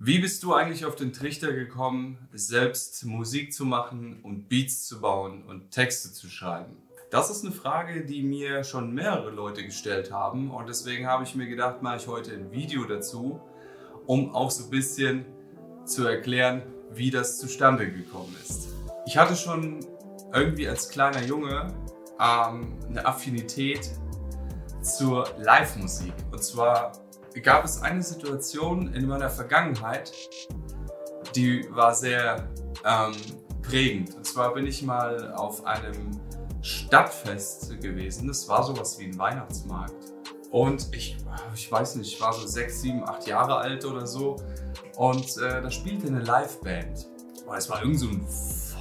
Wie bist du eigentlich auf den Trichter gekommen, selbst Musik zu machen und Beats zu bauen und Texte zu schreiben? Das ist eine Frage, die mir schon mehrere Leute gestellt haben und deswegen habe ich mir gedacht, mache ich heute ein Video dazu, um auch so ein bisschen zu erklären, wie das zustande gekommen ist. Ich hatte schon irgendwie als kleiner Junge ähm, eine Affinität zur Live-Musik und zwar gab es eine Situation in meiner Vergangenheit, die war sehr ähm, prägend. Und zwar bin ich mal auf einem Stadtfest gewesen. Das war sowas wie ein Weihnachtsmarkt. Und ich, ich weiß nicht, ich war so sechs, sieben, acht Jahre alt oder so. Und äh, da spielte eine Liveband. Es war irgend so ein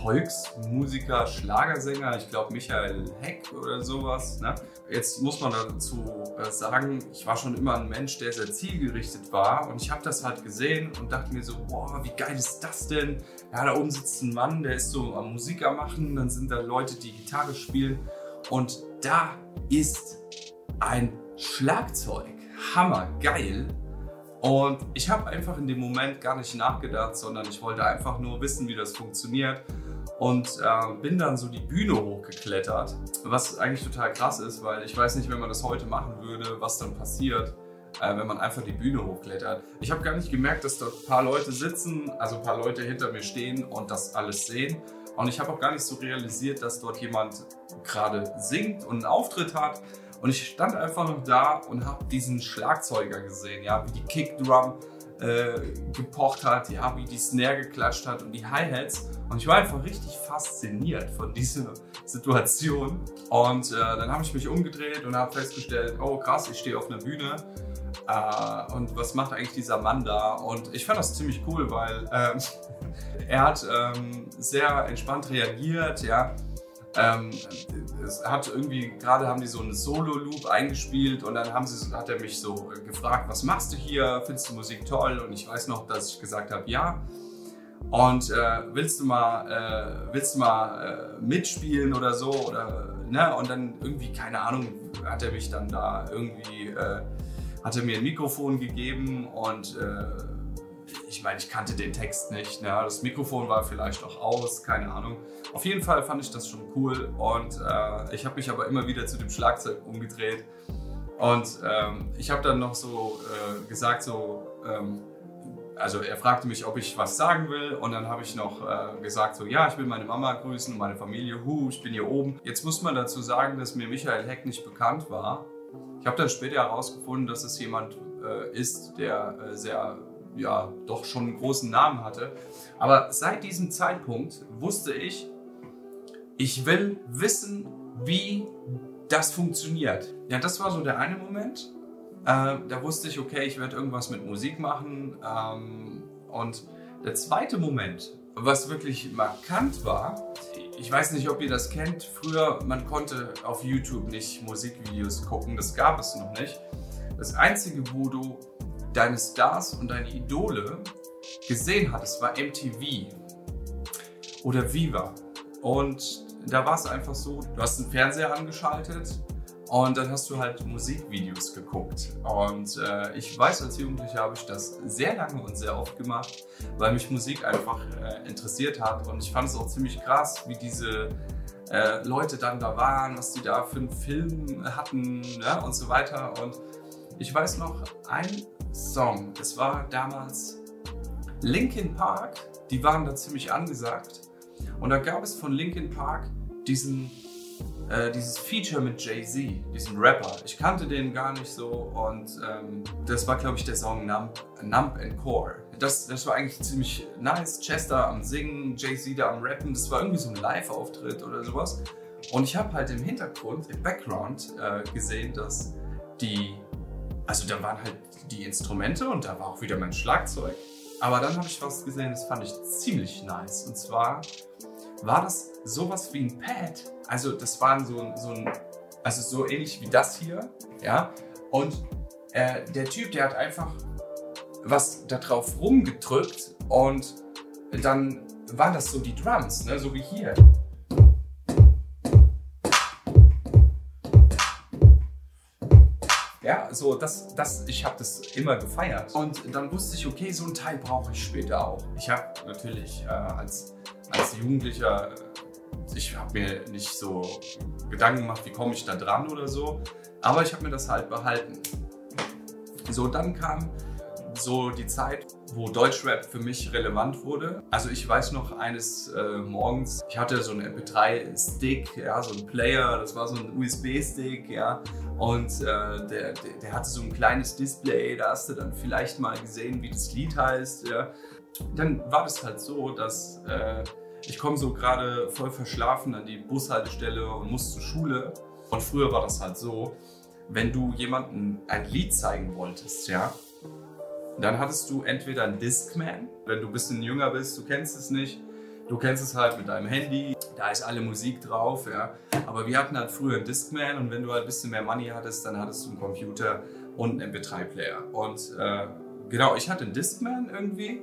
Volksmusiker, Schlagersänger, ich glaube Michael Heck oder sowas. Ne? Jetzt muss man dazu äh, sagen, ich war schon immer ein Mensch, der sehr zielgerichtet war und ich habe das halt gesehen und dachte mir so, boah, wie geil ist das denn? Ja, da oben sitzt ein Mann, der ist so am Musiker machen, dann sind da Leute, die Gitarre spielen und da ist ein Schlagzeug. Hammer, geil. Und ich habe einfach in dem Moment gar nicht nachgedacht, sondern ich wollte einfach nur wissen, wie das funktioniert und äh, bin dann so die Bühne hochgeklettert, was eigentlich total krass ist, weil ich weiß nicht, wenn man das heute machen würde, was dann passiert, äh, wenn man einfach die Bühne hochklettert. Ich habe gar nicht gemerkt, dass dort ein paar Leute sitzen, also ein paar Leute hinter mir stehen und das alles sehen. Und ich habe auch gar nicht so realisiert, dass dort jemand gerade singt und einen Auftritt hat. Und ich stand einfach noch da und habe diesen Schlagzeuger gesehen, ja, wie die Kickdrum äh, gepocht hat, ja, wie die Snare geklatscht hat und die Hi-Hats. Und ich war einfach richtig fasziniert von dieser Situation. Und äh, dann habe ich mich umgedreht und habe festgestellt, oh krass, ich stehe auf einer Bühne. Äh, und was macht eigentlich dieser Mann da? Und ich fand das ziemlich cool, weil ähm, er hat ähm, sehr entspannt reagiert, ja. Ähm, es hat irgendwie, gerade haben die so einen Solo-Loop eingespielt und dann haben sie, hat er mich so gefragt, was machst du hier? Findest du Musik toll? Und ich weiß noch, dass ich gesagt habe, ja. Und äh, willst du mal, äh, willst du mal äh, mitspielen oder so? Oder, ne? Und dann irgendwie, keine Ahnung, hat er mich dann da irgendwie, äh, hat er mir ein Mikrofon gegeben und äh, ich meine, ich kannte den Text nicht. Ne? Das Mikrofon war vielleicht auch aus, keine Ahnung. Auf jeden Fall fand ich das schon cool und äh, ich habe mich aber immer wieder zu dem Schlagzeug umgedreht. Und ähm, ich habe dann noch so äh, gesagt, so, ähm, also er fragte mich, ob ich was sagen will und dann habe ich noch äh, gesagt, so ja, ich will meine Mama grüßen und meine Familie, hu, ich bin hier oben. Jetzt muss man dazu sagen, dass mir Michael Heck nicht bekannt war. Ich habe dann später herausgefunden, dass es jemand äh, ist, der äh, sehr ja doch schon einen großen Namen hatte. Aber seit diesem Zeitpunkt wusste ich, ich will wissen, wie das funktioniert. Ja, das war so der eine Moment. Äh, da wusste ich, okay, ich werde irgendwas mit Musik machen. Ähm, und der zweite Moment, was wirklich markant war, ich weiß nicht, ob ihr das kennt, früher, man konnte auf YouTube nicht Musikvideos gucken, das gab es noch nicht. Das Einzige, wo du deine Stars und deine Idole gesehen hattest, war MTV oder Viva. Und da war es einfach so, du hast den Fernseher angeschaltet und dann hast du halt Musikvideos geguckt. Und äh, ich weiß, als Jugendlicher habe ich das sehr lange und sehr oft gemacht, weil mich Musik einfach äh, interessiert hat. Und ich fand es auch ziemlich krass, wie diese äh, Leute dann da waren, was die da für einen Film hatten ja, und so weiter. Und ich weiß noch, ein Song, das war damals Linkin Park, die waren da ziemlich angesagt. Und da gab es von Linkin Park diesen, äh, dieses Feature mit Jay-Z, diesen Rapper. Ich kannte den gar nicht so und ähm, das war, glaube ich, der Song Nump, Nump and Core. Das, das war eigentlich ziemlich nice. Chester am Singen, Jay-Z da am Rappen. Das war irgendwie so ein Live-Auftritt oder sowas. Und ich habe halt im Hintergrund, im Background äh, gesehen, dass die, also da waren halt die Instrumente und da war auch wieder mein Schlagzeug. Aber dann habe ich was gesehen, das fand ich ziemlich nice. Und zwar war das sowas wie ein Pad. Also das war so, so ein, also so ähnlich wie das hier, ja. Und äh, der Typ, der hat einfach was da drauf rumgedrückt und dann waren das so die Drums, ne? so wie hier. So, das, das, ich habe das immer gefeiert. Und dann wusste ich, okay, so ein Teil brauche ich später auch. Ich habe natürlich äh, als, als Jugendlicher, ich habe mir nicht so Gedanken gemacht, wie komme ich da dran oder so, aber ich habe mir das halt behalten. So, dann kam so die Zeit, wo Deutschrap für mich relevant wurde. Also ich weiß noch eines äh, Morgens, ich hatte so einen MP3-Stick, ja, so einen Player, das war so ein USB-Stick, ja, und äh, der, der, der, hatte so ein kleines Display, da hast du dann vielleicht mal gesehen, wie das Lied heißt, ja. Dann war das halt so, dass äh, ich komme so gerade voll verschlafen an die Bushaltestelle und muss zur Schule. Und früher war das halt so, wenn du jemandem ein Lied zeigen wolltest, ja, dann hattest du entweder einen Discman, wenn du ein bisschen jünger bist, du kennst es nicht, du kennst es halt mit deinem Handy, da ist alle Musik drauf, ja. Aber wir hatten halt früher einen Discman und wenn du halt ein bisschen mehr Money hattest, dann hattest du einen Computer und einen MP3-Player. Und äh, genau, ich hatte einen Discman irgendwie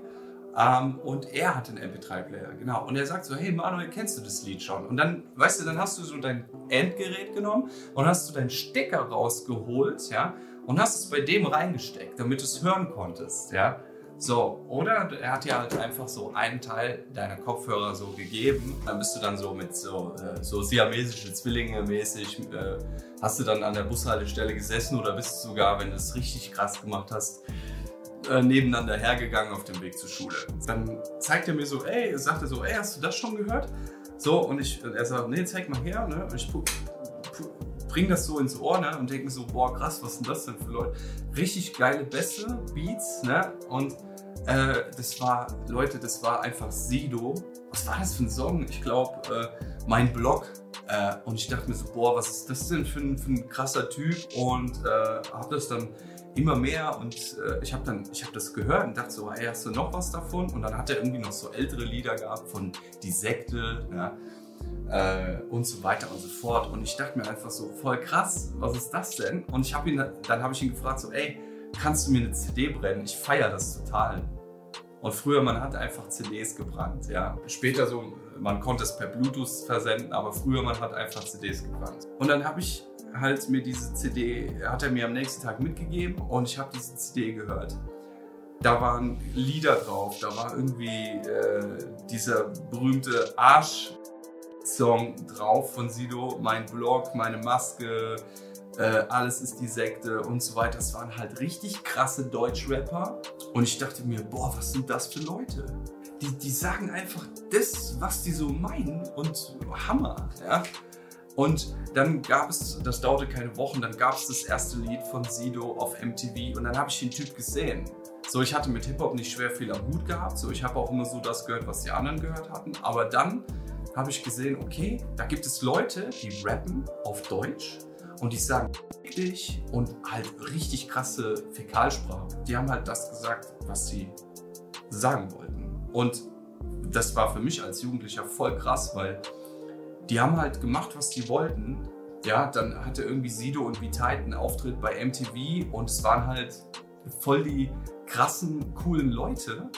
ähm, und er hatte einen MP3-Player, genau. Und er sagt so, hey Manuel, kennst du das Lied schon? Und dann, weißt du, dann hast du so dein Endgerät genommen und hast du deinen Stecker rausgeholt, ja, und hast es bei dem reingesteckt, damit du es hören konntest, ja. So, oder er hat dir halt einfach so einen Teil deiner Kopfhörer so gegeben. Dann bist du dann so mit so, äh, so siamesische Zwillinge mäßig, äh, hast du dann an der Bushaltestelle gesessen oder bist du sogar, wenn du es richtig krass gemacht hast, äh, nebeneinander hergegangen auf dem Weg zur Schule. Dann zeigt er mir so, ey, sagt er so, ey, hast du das schon gehört? So, und ich, er sagt, nee, zeig mal her, ne? Und ich bring das so ins Ohr ne? und denke mir so, boah, krass, was sind das denn für Leute? Richtig geile Bässe, Beats, ne? Und äh, das war, Leute, das war einfach Sido. Was war das für ein Song? Ich glaube, äh, mein Blog. Äh, und ich dachte mir so, boah, was ist das denn für ein, für ein krasser Typ? Und äh, habe das dann immer mehr und äh, ich habe dann, ich habe das gehört und dachte so, hey, hast du noch was davon? Und dann hat er irgendwie noch so ältere Lieder gehabt von Die Sekte, ja äh, und so weiter und so fort. Und ich dachte mir einfach so, voll krass, was ist das denn? Und ich habe ihn, dann habe ich ihn gefragt, so, ey, kannst du mir eine CD brennen? Ich feiere das total. Und früher, man hat einfach CDs gebrannt, ja. Später so, man konnte es per Bluetooth versenden, aber früher, man hat einfach CDs gebrannt. Und dann habe ich halt mir diese CD, hat er mir am nächsten Tag mitgegeben und ich habe diese CD gehört. Da waren Lieder drauf, da war irgendwie äh, dieser berühmte Arsch Song drauf von Sido, mein Blog, meine Maske, äh, alles ist die Sekte und so weiter. Das waren halt richtig krasse Deutschrapper. Und ich dachte mir, boah, was sind das für Leute? Die, die sagen einfach das, was die so meinen und Hammer. Ja? Und dann gab es, das dauerte keine Wochen, dann gab es das erste Lied von Sido auf MTV und dann habe ich den Typ gesehen. So, ich hatte mit Hip-Hop nicht schwer viel am Hut gehabt, so ich habe auch immer so das gehört, was die anderen gehört hatten. Aber dann habe ich gesehen, okay, da gibt es Leute, die rappen auf Deutsch und die sagen dich und halt richtig krasse Fäkalsprache. Die haben halt das gesagt, was sie sagen wollten. Und das war für mich als Jugendlicher voll krass, weil die haben halt gemacht, was die wollten. Ja, dann hatte irgendwie Sido und Vitaid einen Auftritt bei MTV und es waren halt voll die krassen, coolen Leute.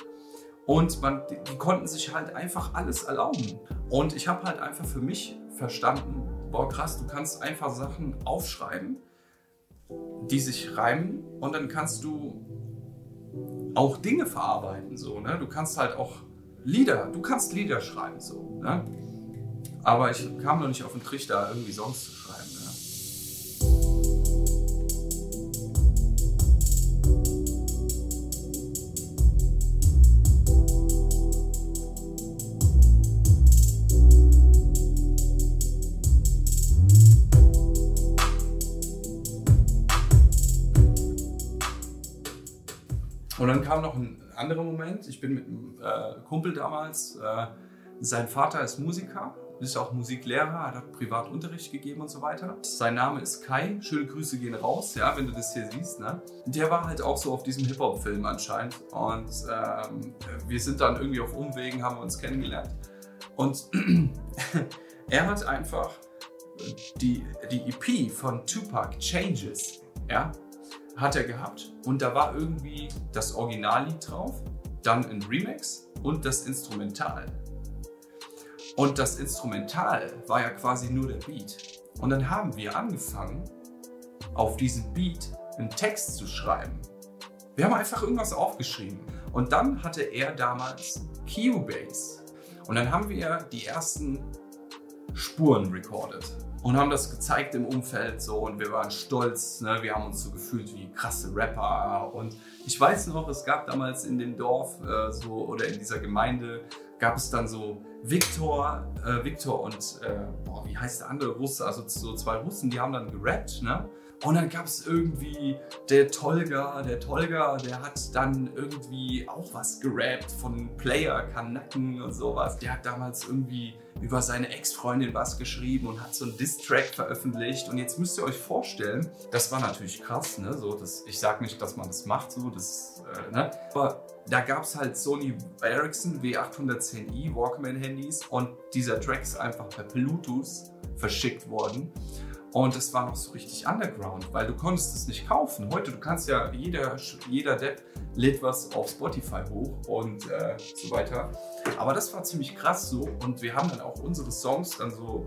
Und man, die konnten sich halt einfach alles erlauben. Und ich habe halt einfach für mich verstanden, boah krass, du kannst einfach Sachen aufschreiben, die sich reimen und dann kannst du auch Dinge verarbeiten. So, ne? Du kannst halt auch Lieder, du kannst Lieder schreiben. So, ne? Aber ich kam noch nicht auf den Trichter, irgendwie Songs zu schreiben. Und kam noch ein anderer Moment. Ich bin mit einem äh, Kumpel damals, äh, sein Vater ist Musiker, ist auch Musiklehrer, hat privat Unterricht gegeben und so weiter. Sein Name ist Kai. Schöne Grüße gehen raus, ja, wenn du das hier siehst. Ne? Der war halt auch so auf diesem Hip-Hop-Film anscheinend. Und ähm, wir sind dann irgendwie auf Umwegen, haben uns kennengelernt. Und er hat einfach die, die EP von Tupac Changes, ja, hat er gehabt und da war irgendwie das Originallied drauf, dann ein Remix und das Instrumental. Und das Instrumental war ja quasi nur der Beat. Und dann haben wir angefangen, auf diesem Beat einen Text zu schreiben. Wir haben einfach irgendwas aufgeschrieben. Und dann hatte er damals Cubase. Und dann haben wir die ersten Spuren recorded und haben das gezeigt im Umfeld so und wir waren stolz. Ne? Wir haben uns so gefühlt wie krasse Rapper. Und ich weiß noch, es gab damals in dem Dorf äh, so oder in dieser Gemeinde gab es dann so Viktor, äh, Viktor und äh, boah, wie heißt der andere Russe? Also so zwei Russen, die haben dann gerappt, ne? Und dann gab es irgendwie der Tolga, der Tolga, der hat dann irgendwie auch was gerappt von Player Kanacken und sowas. Der hat damals irgendwie über seine Ex-Freundin was geschrieben und hat so einen Diss-Track veröffentlicht. Und jetzt müsst ihr euch vorstellen, das war natürlich krass, ne? So, das, ich sag nicht, dass man das macht, so, das, äh, ne? Aber da gab es halt Sony Ericsson W810i Walkman-Handys und dieser Track ist einfach per Bluetooth verschickt worden. Und es war noch so richtig underground, weil du konntest es nicht kaufen. Heute, du kannst ja, jeder, jeder Depp lädt was auf Spotify hoch und äh, so weiter. Aber das war ziemlich krass so und wir haben dann auch unsere Songs dann so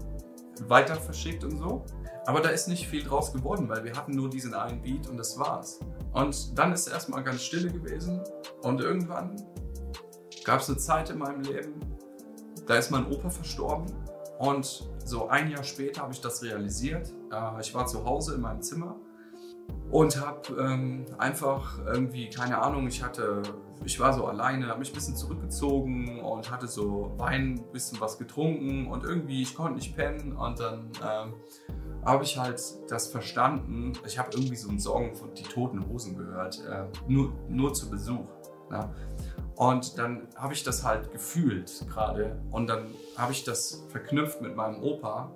weiter verschickt und so. Aber da ist nicht viel draus geworden, weil wir hatten nur diesen einen Beat und das war's. Und dann ist erstmal ganz stille gewesen und irgendwann gab es eine Zeit in meinem Leben, da ist mein Opa verstorben und so ein Jahr später habe ich das realisiert. Äh, ich war zu Hause in meinem Zimmer und habe ähm, einfach irgendwie, keine Ahnung, ich hatte, ich war so alleine, habe mich ein bisschen zurückgezogen und hatte so Wein, ein bisschen was getrunken und irgendwie, ich konnte nicht pennen und dann ähm, habe ich halt das verstanden. Ich habe irgendwie so einen Song von Die Toten Hosen gehört, äh, nur, nur zu Besuch. Ne? Und dann habe ich das halt gefühlt gerade und dann habe ich das verknüpft mit meinem Opa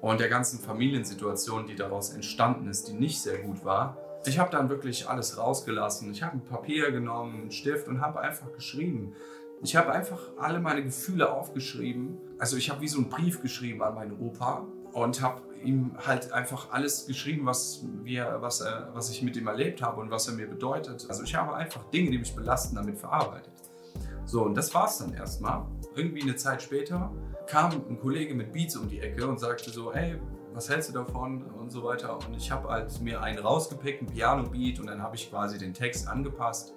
und der ganzen Familiensituation, die daraus entstanden ist, die nicht sehr gut war. Ich habe dann wirklich alles rausgelassen. Ich habe ein Papier genommen, einen Stift und habe einfach geschrieben. Ich habe einfach alle meine Gefühle aufgeschrieben. Also ich habe wie so einen Brief geschrieben an meinen Opa und habe ihm halt einfach alles geschrieben, was, wir, was, äh, was ich mit ihm erlebt habe und was er mir bedeutet. Also ich habe einfach Dinge, die mich belasten, damit verarbeitet. So, und das war es dann erstmal. Irgendwie eine Zeit später kam ein Kollege mit Beats um die Ecke und sagte so, hey, was hältst du davon und so weiter. Und ich habe halt mir einen rausgepickt, einen Piano-Beat und dann habe ich quasi den Text angepasst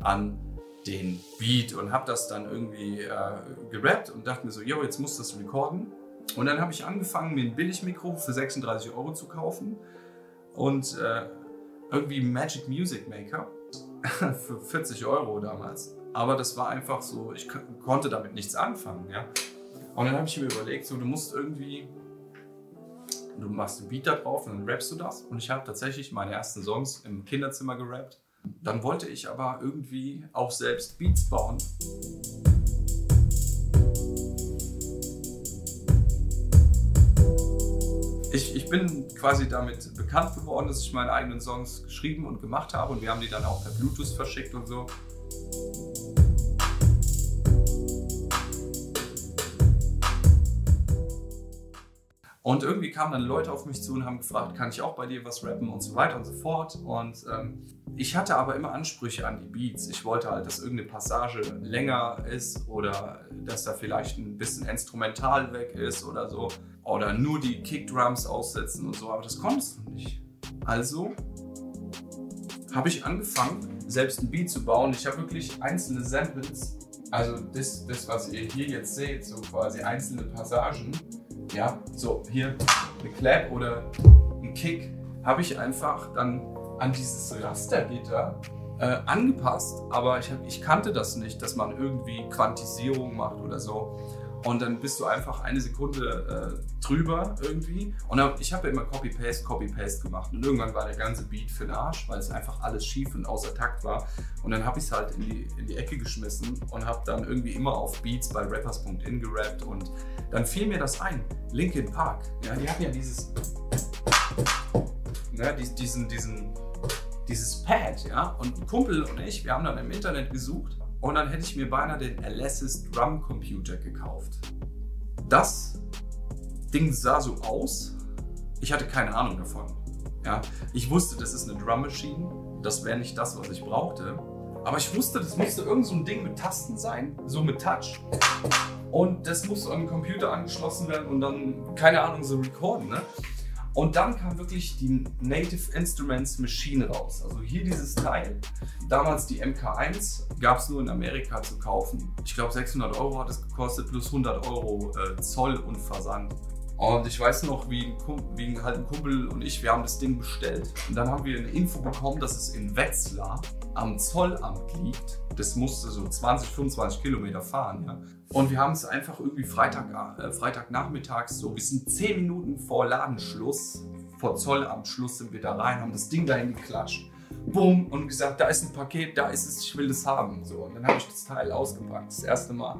an den Beat und habe das dann irgendwie äh, gerappt und dachte mir so, yo, jetzt musst du das recorden. Und dann habe ich angefangen, mir ein Billigmikro für 36 Euro zu kaufen und äh, irgendwie Magic Music Maker für 40 Euro damals. Aber das war einfach so, ich konnte damit nichts anfangen. Ja? Und dann habe ich mir überlegt, so, du musst irgendwie, du machst einen Beat da drauf und dann rappst du das. Und ich habe tatsächlich meine ersten Songs im Kinderzimmer gerappt. Dann wollte ich aber irgendwie auch selbst Beats bauen. ich, ich bin quasi damit bekannt geworden, dass ich meine eigenen Songs geschrieben und gemacht habe und wir haben die dann auch per Bluetooth verschickt und so. Und irgendwie kamen dann Leute auf mich zu und haben gefragt, kann ich auch bei dir was rappen und so weiter und so fort. Und ähm, ich hatte aber immer Ansprüche an die Beats. Ich wollte halt, dass irgendeine Passage länger ist oder dass da vielleicht ein bisschen instrumental weg ist oder so. Oder nur die Kickdrums aussetzen und so. Aber das konntest du nicht. Also habe ich angefangen, selbst ein Beat zu bauen. Ich habe wirklich einzelne Samples, also das, das, was ihr hier jetzt seht, so quasi einzelne Passagen ja, so hier eine Clap oder ein Kick, habe ich einfach dann an dieses Rastergitter äh, angepasst, aber ich, hab, ich kannte das nicht, dass man irgendwie Quantisierung macht oder so. Und dann bist du einfach eine Sekunde äh, drüber irgendwie. Und dann, ich habe ja immer Copy-Paste, Copy-Paste gemacht. Und irgendwann war der ganze Beat für den Arsch, weil es einfach alles schief und außer Takt war. Und dann habe ich es halt in die, in die Ecke geschmissen und habe dann irgendwie immer auf Beats bei rappers.in gerappt. Und dann fiel mir das ein. Linkin Park, ja, die hatten ja dieses, ne, diesen, diesen, dieses Pad, ja. Und ein Kumpel und ich, wir haben dann im Internet gesucht und dann hätte ich mir beinahe den Alesis Drum Computer gekauft. Das Ding sah so aus. Ich hatte keine Ahnung davon. Ja, ich wusste, das ist eine Drum Machine. Das wäre nicht das, was ich brauchte. Aber ich wusste, das musste irgend so ein Ding mit Tasten sein, so mit Touch. Und das musste an den Computer angeschlossen werden und dann, keine Ahnung, so recorden. Ne? Und dann kam wirklich die Native Instruments Machine raus. Also hier dieses Teil. Damals die MK1 gab es nur in Amerika zu kaufen. Ich glaube 600 Euro hat es gekostet plus 100 Euro äh, Zoll und Versand. Und ich weiß noch, wie ein, Kumpel, wie halt ein Kumpel und ich, wir haben das Ding bestellt. Und dann haben wir eine Info bekommen, dass es in Wetzlar am Zollamt liegt. Das musste so 20, 25 Kilometer fahren, ja. Und wir haben es einfach irgendwie Freitag, äh, Freitagnachmittags so, wir sind 10 Minuten vor Ladenschluss, vor Zollamtschluss sind wir da rein, haben das Ding dahin geklatscht. Bumm, und gesagt, da ist ein Paket, da ist es, ich will das haben. So, und dann habe ich das Teil ausgepackt, das erste Mal.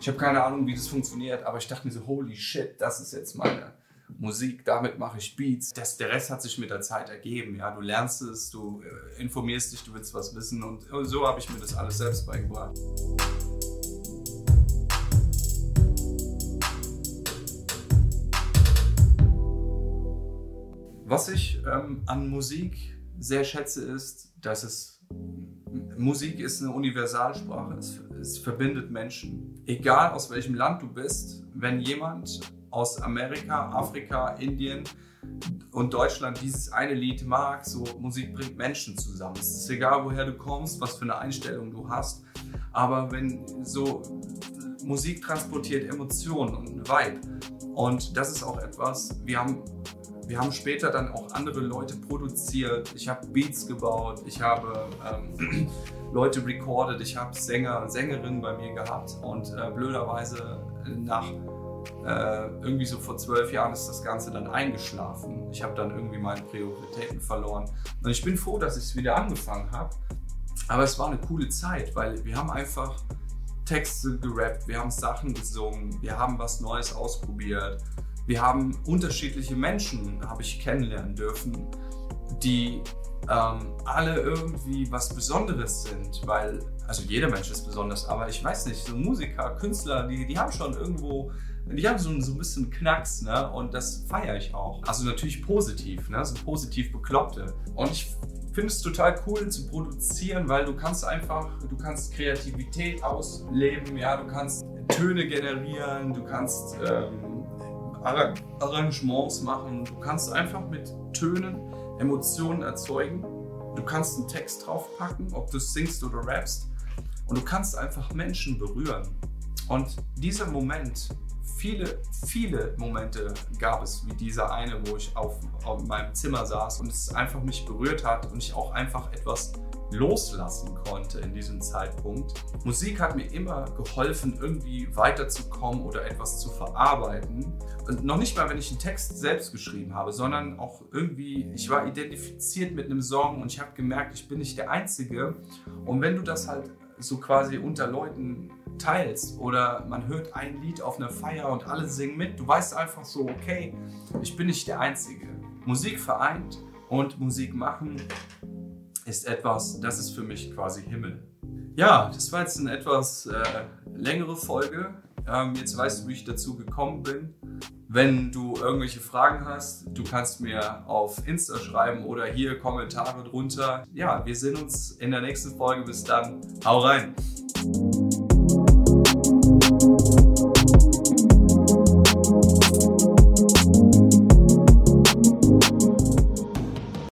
Ich habe keine Ahnung, wie das funktioniert, aber ich dachte mir so, holy shit, das ist jetzt meine Musik, damit mache ich Beats. Das, der Rest hat sich mit der Zeit ergeben. Ja, du lernst es, du äh, informierst dich, du willst was wissen und so habe ich mir das alles selbst beigebracht. Was ich ähm, an Musik sehr schätze, ist, dass es Musik ist eine Universalsprache. Es, es, verbindet Menschen. Egal aus welchem Land du bist, wenn jemand aus Amerika, Afrika, Indien und Deutschland dieses eine Lied mag, so Musik bringt Menschen zusammen. Es ist egal, woher du kommst, was für eine Einstellung du hast, aber wenn so Musik transportiert Emotionen und Vibe und das ist auch etwas, wir haben wir haben später dann auch andere Leute produziert. Ich habe Beats gebaut, ich habe ähm, Leute recorded, ich habe Sänger, Sängerinnen bei mir gehabt und äh, blöderweise nach äh, irgendwie so vor zwölf Jahren ist das Ganze dann eingeschlafen. Ich habe dann irgendwie meine Prioritäten verloren. Und ich bin froh, dass ich es wieder angefangen habe. Aber es war eine coole Zeit, weil wir haben einfach Texte gerappt, wir haben Sachen gesungen, wir haben was Neues ausprobiert. Wir haben unterschiedliche Menschen, habe ich kennenlernen dürfen, die ähm, alle irgendwie was Besonderes sind, weil, also jeder Mensch ist besonders, aber ich weiß nicht, so Musiker, Künstler, die, die haben schon irgendwo die haben so, so ein bisschen Knacks, ne? Und das feiere ich auch. Also natürlich positiv, ne? So positiv Bekloppte. Und ich finde es total cool zu produzieren, weil du kannst einfach, du kannst Kreativität ausleben, ja, du kannst Töne generieren, du kannst ähm, Arrangements machen, du kannst einfach mit Tönen Emotionen erzeugen. Du kannst einen Text draufpacken, ob du singst oder rappst. Und du kannst einfach Menschen berühren. Und dieser Moment, viele, viele Momente gab es, wie dieser eine, wo ich auf, auf meinem Zimmer saß und es einfach mich berührt hat und ich auch einfach etwas loslassen konnte in diesem Zeitpunkt. Musik hat mir immer geholfen, irgendwie weiterzukommen oder etwas zu verarbeiten. Und noch nicht mal, wenn ich einen Text selbst geschrieben habe, sondern auch irgendwie, ich war identifiziert mit einem Song und ich habe gemerkt, ich bin nicht der Einzige. Und wenn du das halt so quasi unter Leuten teilst oder man hört ein Lied auf einer Feier und alle singen mit, du weißt einfach so, okay, ich bin nicht der Einzige. Musik vereint und Musik machen ist etwas, das ist für mich quasi Himmel. Ja, das war jetzt eine etwas äh, längere Folge. Ähm, jetzt weißt du, wie ich dazu gekommen bin. Wenn du irgendwelche Fragen hast, du kannst mir auf Insta schreiben oder hier Kommentare drunter. Ja, wir sehen uns in der nächsten Folge. Bis dann. Hau rein!